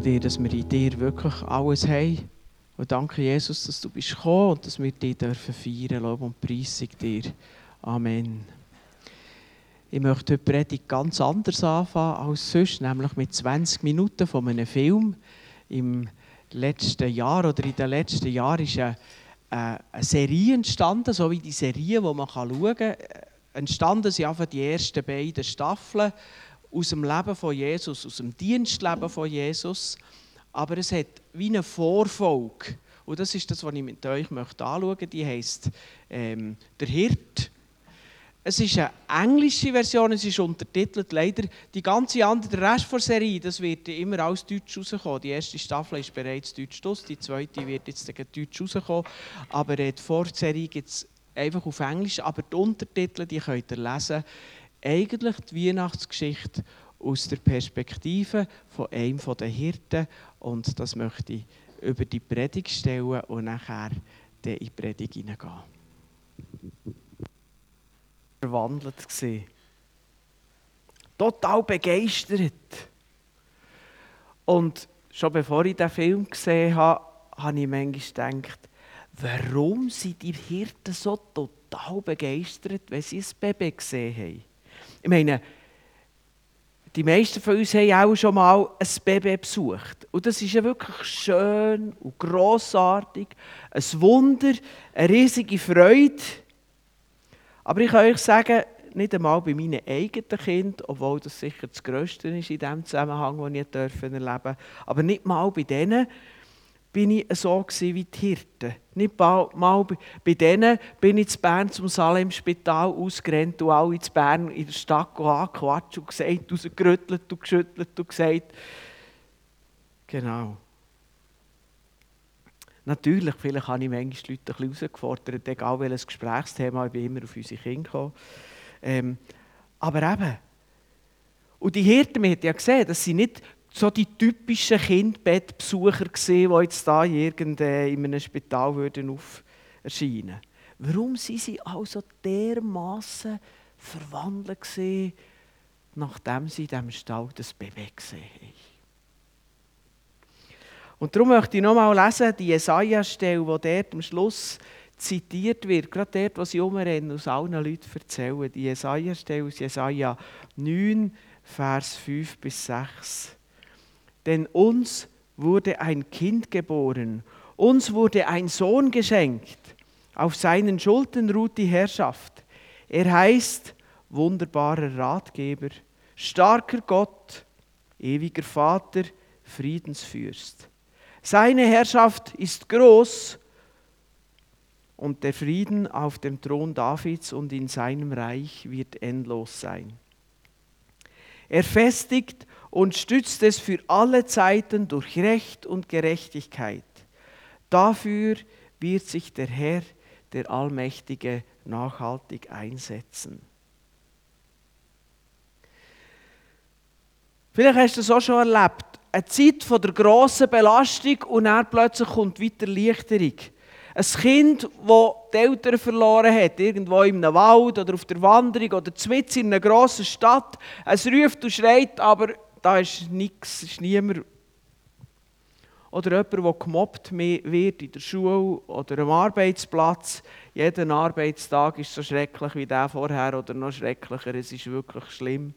dir, dass wir in dir wirklich alles haben. Und danke, Jesus, dass du bist gekommen und dass wir dich dürfen feiern. Lob und Preisung dir. Amen. Ich möchte heute Predigt ganz anders anfangen als sonst, nämlich mit 20 Minuten von einem Film. Im letzten Jahr oder in den letzten Jahren ist eine, eine Serie entstanden, so wie die Serie, die man schauen kann. Entstanden sind einfach die ersten beiden Staffeln aus dem Leben von Jesus, aus dem Dienstleben von Jesus. Aber es hat wie eine Vorfolge. Und das ist das, was ich mit euch möchte anschauen möchte. Die heisst ähm, «Der Hirt». Es ist eine englische Version, es ist untertitelt. Leider die ganze andere, der Rest der Serie, das wird immer als Deutsch rauskommen. Die erste Staffel ist bereits Deutsch aus, die zweite wird jetzt Deutsch rauskommen. Aber die Vorserie gibt es einfach auf Englisch. Aber die Untertitel, die könnt ihr lesen eigentlich die Weihnachtsgeschichte aus der Perspektive von einem der Hirten. Und das möchte ich über die Predigt stellen und nachher in die Predigt hineingehen. Verwandelt gesehen. Total begeistert. Und schon bevor ich den Film gesehen habe, habe ich manchmal gedacht, warum sind die Hirten so total begeistert, wenn sie ein Baby gesehen haben? Ich meine, die meisten von uns haben auch schon mal ein Baby besucht. Und das ist ja wirklich schön und grossartig, ein Wunder, eine riesige Freude. Aber ich kann euch sagen, nicht einmal bei meinen eigenen Kindern, obwohl das sicher das Größte ist in dem Zusammenhang, den ich erleben durfte, aber nicht mal bei denen, bin ich so wie die Hirten. Nicht mal bei denen bin ich zu Bern zum Salem-Spital ausgerannt und alle in Bern in der Stadt angequatscht und gesagt, rausgerüttelt und geschüttelt und gesagt. Genau. Natürlich, vielleicht habe ich manchmal Leute ein bisschen herausgefordert, egal welches Gesprächsthema, ich bin immer auf unsere Kinder gekommen. Ähm, aber eben, und die Hirten, man hat ja gesehen, dass sie nicht so die typischen Kindbettbesucher gesehen, die jetzt da in einem Spital würden auf erscheinen. Warum sind sie also dermaßen verwandelt gesehen, nachdem sie in diesem Stall das Baby gesehen haben? Und darum möchte ich nochmal lesen, die Jesaja-Stelle, die dort am Schluss zitiert wird, gerade dort, wo sie umrennen, aus allen Leuten erzählen. Die Jesaja-Stelle aus Jesaja 9, Vers 5 bis 6. Denn uns wurde ein Kind geboren, uns wurde ein Sohn geschenkt. Auf seinen Schultern ruht die Herrschaft. Er heißt wunderbarer Ratgeber, starker Gott, ewiger Vater, Friedensfürst. Seine Herrschaft ist groß und der Frieden auf dem Thron Davids und in seinem Reich wird endlos sein. Er festigt und stützt es für alle Zeiten durch Recht und Gerechtigkeit. Dafür wird sich der Herr, der Allmächtige, nachhaltig einsetzen. Vielleicht hast du das auch schon erlebt. Eine Zeit von der grossen Belastung und dann plötzlich kommt wieder Erleichterung. Ein Kind, das die Eltern verloren hat, irgendwo in einem Wald oder auf der Wanderung oder mitten in einer grossen Stadt. Es ruft und schreit, aber da ist nichts, ist niemand. Oder jemand, der gemobbt wird in der Schule oder am Arbeitsplatz. Jeden Arbeitstag ist so schrecklich wie der vorher oder noch schrecklicher. Es ist wirklich schlimm.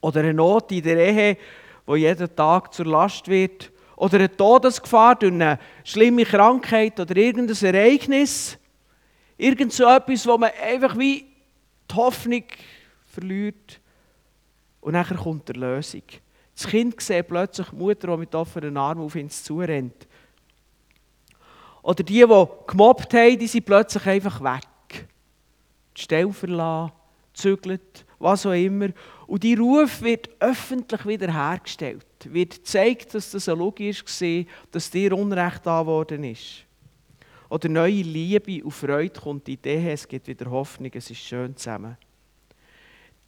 Oder eine Not in der Ehe, wo jeden Tag zur Last wird. Oder eine Todesgefahr durch eine schlimme Krankheit oder irgendein Ereignis. Irgend so etwas, wo man einfach wie die Hoffnung verliert. Und dann kommt die Lösung. Das Kind sieht plötzlich die Mutter, die mit offenen Armen auf ihn zurennt. Oder die, die gemobbt haben, die sind plötzlich einfach weg. Die Stelle verlassen, zügelt, was auch immer. Und die Ruf wird öffentlich wiederhergestellt. Wird gezeigt, dass das eine Logik war, dass dir Unrecht geworden ist. Oder neue Liebe und Freude kommt in die Idee, es gibt wieder Hoffnung, es ist schön zusammen.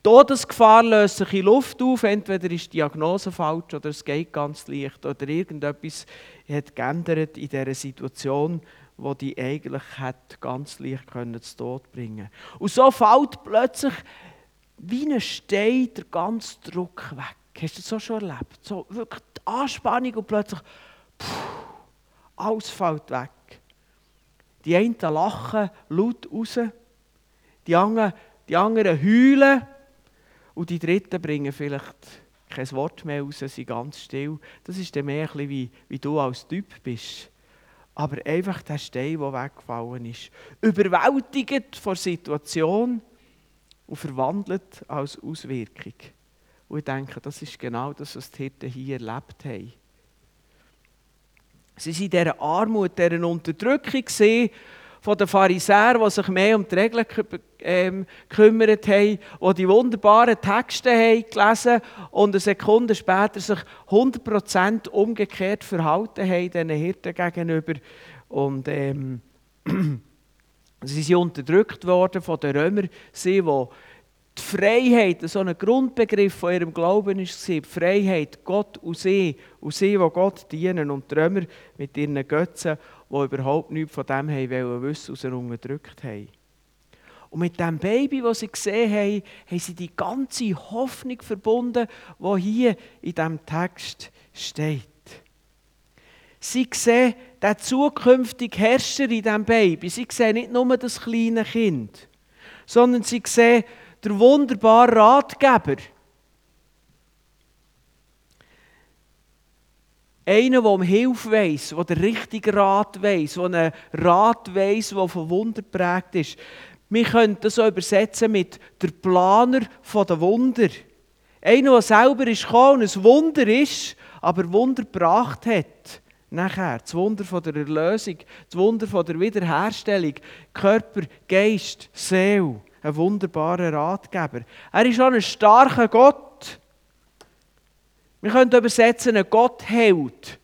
Todesgefahr löst sich in Luft auf. Entweder ist die Diagnose falsch oder es geht ganz leicht oder irgendetwas hat geändert in dieser Situation, wo die eigentlich hat ganz leicht können zu Tod bringen. Und so fällt plötzlich wie ein Stein der ganze Druck weg. Hast du das so schon erlebt? So wirklich die Anspannung und plötzlich puh, alles fällt weg. Die einen lachen laut raus, die anderen, die anderen heulen und die Dritten bringen vielleicht kein Wort mehr raus, sind ganz still. Das ist dann mehr ein bisschen wie, wie du als Typ bist. Aber einfach der Stein, der weggefallen ist. Überwältigt von der Situation und verwandelt als Auswirkung. Und ich denke, das ist genau das, was die Hirten hier erlebt haben. Sie waren in dieser Armut, dieser Unterdrückung von den Pharisäern, die sich mehr um die Regeln ähm, gekümmert haben, die die wunderbaren Texte haben gelesen und eine Sekunde später sich 100% umgekehrt verhalten haben, diesen Hirten gegenüber. Und ähm, sie sind unterdrückt worden von den Römern, sie, die die Freiheit, so ein Grundbegriff von ihrem Glauben war, die Freiheit, Gott und sie, und sie, die Gott dienen, und die Römer mit ihren Götzen, die überhaupt nichts von dem haben wissen, was sie unterdrückt haben. Und mit dem Baby, das sie gesehen haben, haben sie die ganze Hoffnung verbunden, die hier in diesem Text steht. Sie sehen den zukünftigen Herrscher in diesem Baby. Sie sehen nicht nur das kleine Kind, sondern sie sehen der wunderbare Ratgeber. Einer, der um Hilfe weiss, der den richtigen Rat weiss, der einen Rat weiss, der von Wunder geprägt ist. Wir können das so übersetzen mit der Planer der Wunder. Einer, der selber ist gekommen und ein Wunder ist, aber Wunder gebracht hat. Nachher, das Wunder der Erlösung, das Wunder der Wiederherstellung, Körper, Geist, Seele ein wunderbarer Ratgeber. Er ist auch ein starker Gott. Wir können übersetzen, ein Gottheld.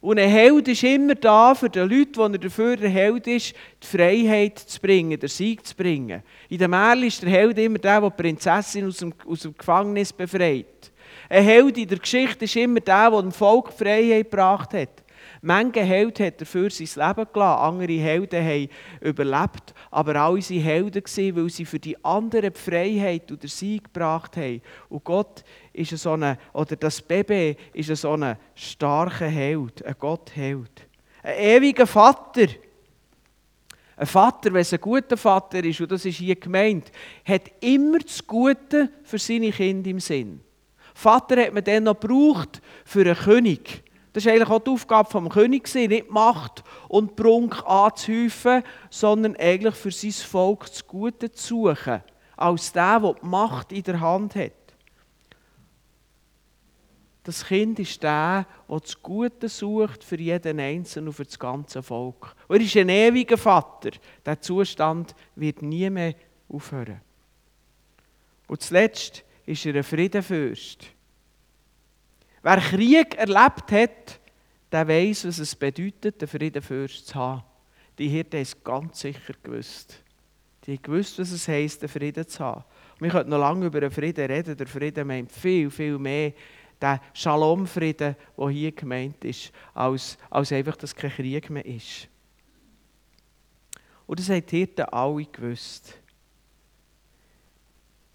Und ein Held ist immer da, für die Leute, die er dafür der Held ist, die Freiheit zu bringen, den Sieg zu bringen. In der Märchen ist der Held immer der, der die Prinzessin aus dem, aus dem Gefängnis befreit. Ein Held in der Geschichte ist immer der, der dem Volk Freiheit gebracht hat. Manche Held hat er für sein Leben gelassen, andere Helden haben überlebt, aber alle waren Helden, weil sie für die anderen die Freiheit und den Sieg gebracht haben. Und Gott ist so eine, oder das Baby ist so ein starker Held, ein Gottheld. Ein ewiger Vater. Ein Vater, wenn es ein guter Vater ist, und das ist hier gemeint, hat immer das Gute für seine Kinder im Sinn. Vater hat man dann noch gebraucht für einen König. Das war eigentlich auch die Aufgabe des Königs, nicht Macht und Prunk anzuhäufen, sondern eigentlich für sein Volk das Gute zu suchen, als der, der die Macht in der Hand hat. Das Kind ist der, der das Gute sucht für jeden Einzelnen und für das ganze Volk. Er ist ein ewiger Vater. Der Zustand wird nie mehr aufhören. Und zuletzt ist er ein Friedenfürst. Wer Krieg erlebt hat, der weiß, was es bedeutet, den Friedenfürst zu haben. Die Hirten haben es ganz sicher gewusst. Die haben gewusst, was es heisst, den Frieden zu haben. Wir könnten noch lange über den Frieden reden. Der Frieden meint viel, viel mehr den Shalom-Frieden, der hier gemeint ist, als, als einfach, dass kein Krieg mehr ist. Und das haben die Hirten alle gewusst.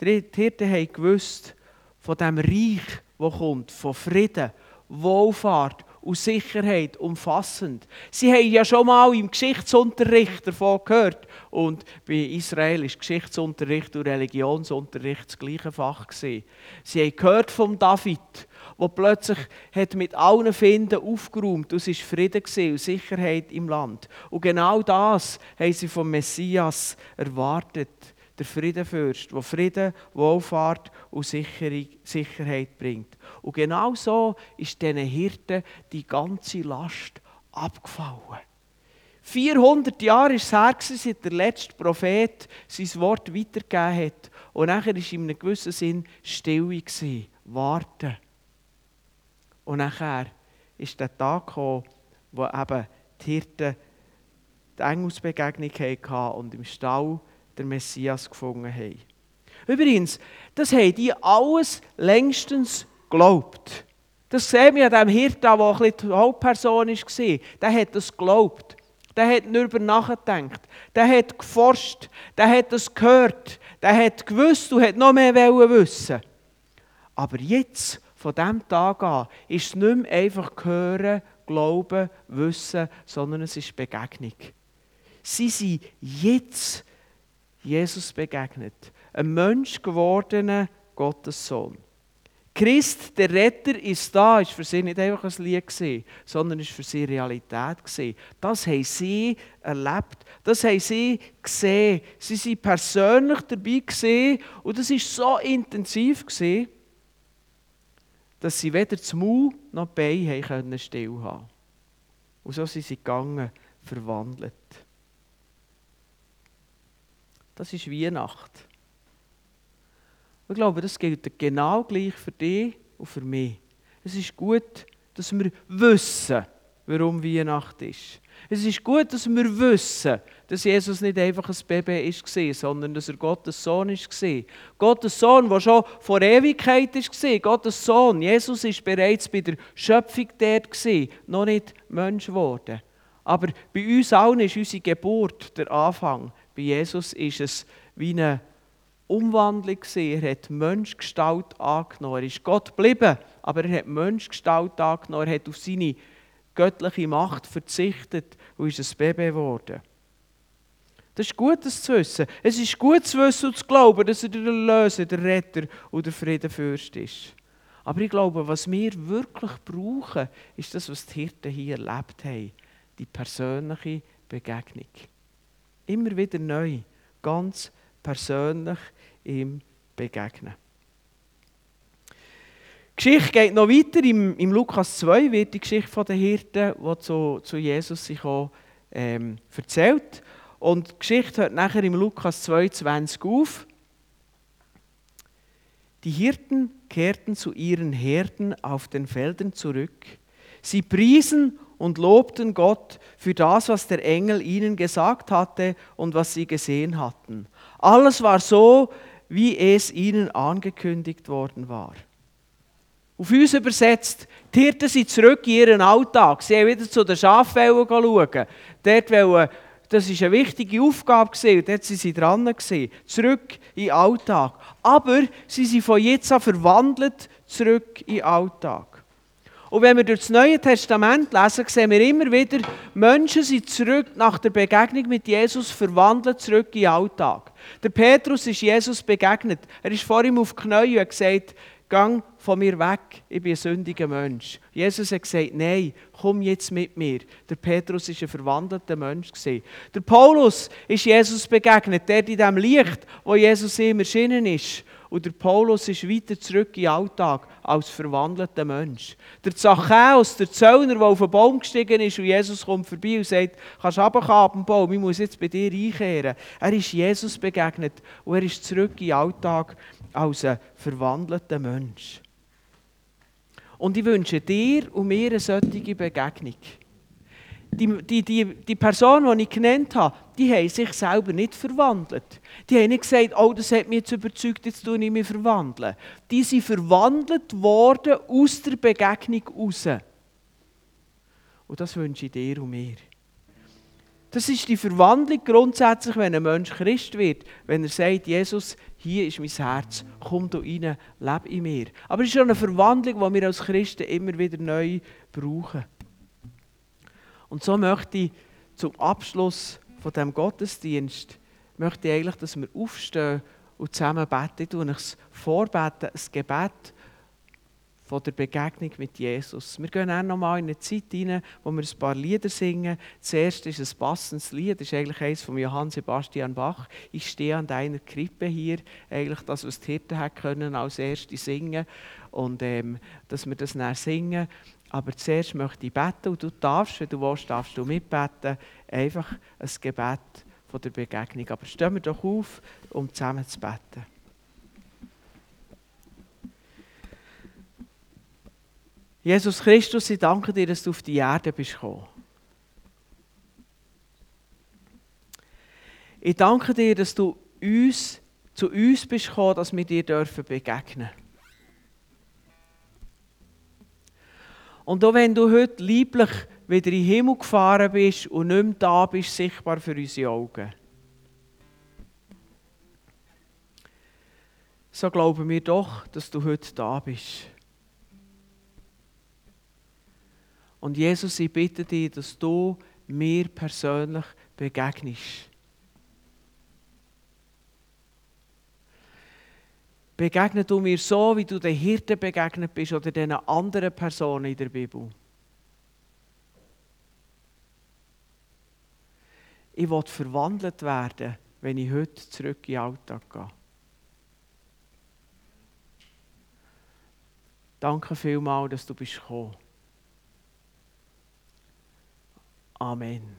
Die Hirten haben gewusst von dem Reich, wo kommt, von Frieden, Wohlfahrt und Sicherheit umfassend. Sie haben ja schon mal im Geschichtsunterricht davon gehört. Und bei Israel ist Geschichtsunterricht und Religionsunterricht das gleiche Fach. Gewesen. Sie haben gehört von David, der plötzlich hat mit allen Finden aufgeräumt und es war Frieden und Sicherheit im Land. Und genau das haben sie vom Messias erwartet der Friedenfürst, der Frieden, Wohlfahrt und Sicherheit bringt. Und genau so ist diesen Hirten die ganze Last abgefallen. 400 Jahre ist es her, seit der letzte Prophet sein Wort weitergegeben hat. Und nachher war in einem gewissen Sinn Stille, warten. Und nachher ist der Tag gekommen, wo eben die Hirten die Engelsbegegnung hatten und im Stall der Messias gefunden haben. Übrigens, das haben die alles längstens geglaubt. Das sehen wir an dem Hirten, der ein bisschen die Hauptperson war. Der hat das geglaubt. Der hat darüber nachgedacht. Der hat geforscht. Der hat das gehört. Der hat gewusst und hat noch mehr wissen. Aber jetzt, von diesem Tag an ist es nicht mehr einfach hören, glauben, wissen, sondern es ist Begegnung. Sie sind jetzt Jesus begegnet, ein Mensch gewordener Gottessohn. Christ, der Retter, ist da, ist für sie nicht einfach ein Lied sondern ist für sie Realität. Das haben sie erlebt, das haben sie gesehen. Sie sind persönlich dabei und das ist so intensiv dass sie weder das Maul noch die Beine können still haben. Und so sind sie gegangen, verwandelt. Das ist Weihnacht. Ich glaube, das gilt genau gleich für dich und für mich. Es ist gut, dass wir wissen, warum Weihnacht ist. Es ist gut, dass wir wissen, dass Jesus nicht einfach ein Baby war, sondern dass er Gottes Sohn war. Gottes Sohn, der schon vor Ewigkeit war. Gottes Sohn. Jesus war bereits bei der Schöpfung dort, noch nicht Mensch geworden. Aber bei uns allen ist unsere Geburt der Anfang. Bei Jesus ist es wie eine Umwandlung. Er hat Menschgestalt angenommen. Er ist Gott geblieben, aber er hat Menschgestalt angenommen. Er hat auf seine göttliche Macht verzichtet und ist ein Baby geworden. Das ist gut, das zu wissen. Es ist gut zu wissen und zu glauben, dass er der Erlöser, der Retter und der Friedenfürst ist. Aber ich glaube, was wir wirklich brauchen, ist das, was die Hirten hier erlebt haben. Die persönliche Begegnung. Immer wieder neu, ganz persönlich ihm begegnen. Die Geschichte geht noch weiter. Im, Im, Lukas 2 wird die Geschichte der Hirten, die zu, zu Jesus sich auch, ähm, erzählt. Und die Geschichte hört nachher im Lukas 2,20 auf. Die Hirten kehrten zu ihren Herden auf den Feldern zurück. Sie priesen und lobten Gott für das, was der Engel ihnen gesagt hatte und was sie gesehen hatten. Alles war so, wie es ihnen angekündigt worden war. Auf uns übersetzt, die Hirten sind zurück in ihren Alltag. Sie haben wieder zu den Schaffellen schauen. Dort wollen, das war eine wichtige Aufgabe und dort sind sie dran. Zurück in den Alltag. Aber sie sind von jetzt an verwandelt zurück in den Alltag. Und wenn wir durch das Neue Testament lesen, sehen wir immer wieder, Menschen sind zurück nach der Begegnung mit Jesus verwandelt zurück in den Alltag. Der Petrus ist Jesus begegnet. Er ist vor ihm auf die Knie und hat gesagt, Gang von mir weg, ich bin ein sündiger Mensch. Jesus hat gesagt, nein, komm jetzt mit mir. Der Petrus war ein verwandelter Mensch. Der Paulus ist Jesus begegnet, der in dem Licht, wo Jesus ihm erschienen ist. Und der Paulus ist weiter zurück in den Alltag als verwandelter Mensch. Der Zachäus, der Zöllner, der auf den Baum gestiegen ist und Jesus kommt vorbei und sagt, kannst du runterkommen Baum, ich muss jetzt bei dir einkehren. Er ist Jesus begegnet und er ist zurück in den Alltag als ein verwandelter Mensch. Und ich wünsche dir und mir eine solche Begegnung die, die, die, die Person, die ich genannt habe, die haben sich selber nicht verwandelt. Die haben nicht gesagt, oh, das hat mich jetzt überzeugt, jetzt tue ich mich verwandeln. Die sind verwandelt worden aus der Begegnung raus. Und das wünsche ich dir und mir. Das ist die Verwandlung grundsätzlich, wenn ein Mensch Christ wird. Wenn er sagt, Jesus, hier ist mein Herz, komm du rein, lebe in mir. Aber es ist schon eine Verwandlung, die wir als Christen immer wieder neu brauchen. Und so möchte ich zum Abschluss von dem Gottesdienst möchte ich eigentlich, dass wir aufstehen und zusammen beten. Ich tue euch vorbeten, ein Gebet von der Begegnung mit Jesus. Wir gehen auch noch mal in eine Zeit hinein, wo wir ein paar Lieder singen. Zuerst ist ein passendes Lied, das ist eigentlich eines von Johann Sebastian Bach. Ich stehe an deiner Krippe hier. Eigentlich das, was die Hirten können als erste singen. Und ähm, dass wir das dann singen. Aber zuerst möchte ich beten und du darfst, wenn du willst, darfst du mitbeten. Einfach ein Gebet von der Begegnung. Aber stehen wir doch auf, um zusammen zu beten. Jesus Christus, ich danke dir, dass du auf die Erde bist gekommen. Ich danke dir, dass du uns, zu uns bist gekommen, dass wir dir begegnen dürfen. Und auch wenn du heute lieblich wieder in den Himmel gefahren bist und nicht mehr da bist, sichtbar für unsere Augen. So glauben wir doch, dass du heute da bist. Und Jesus, ich bitte dich, dass du mir persönlich begegnest. Begegne du mir so, wie du den Hirten begegnet bist oder den anderen Personen in der Bibel. Ich will verwandelt werden, wenn ich heute zurück in den Alltag gehe. Danke vielmals, dass du bist gekommen. Amen.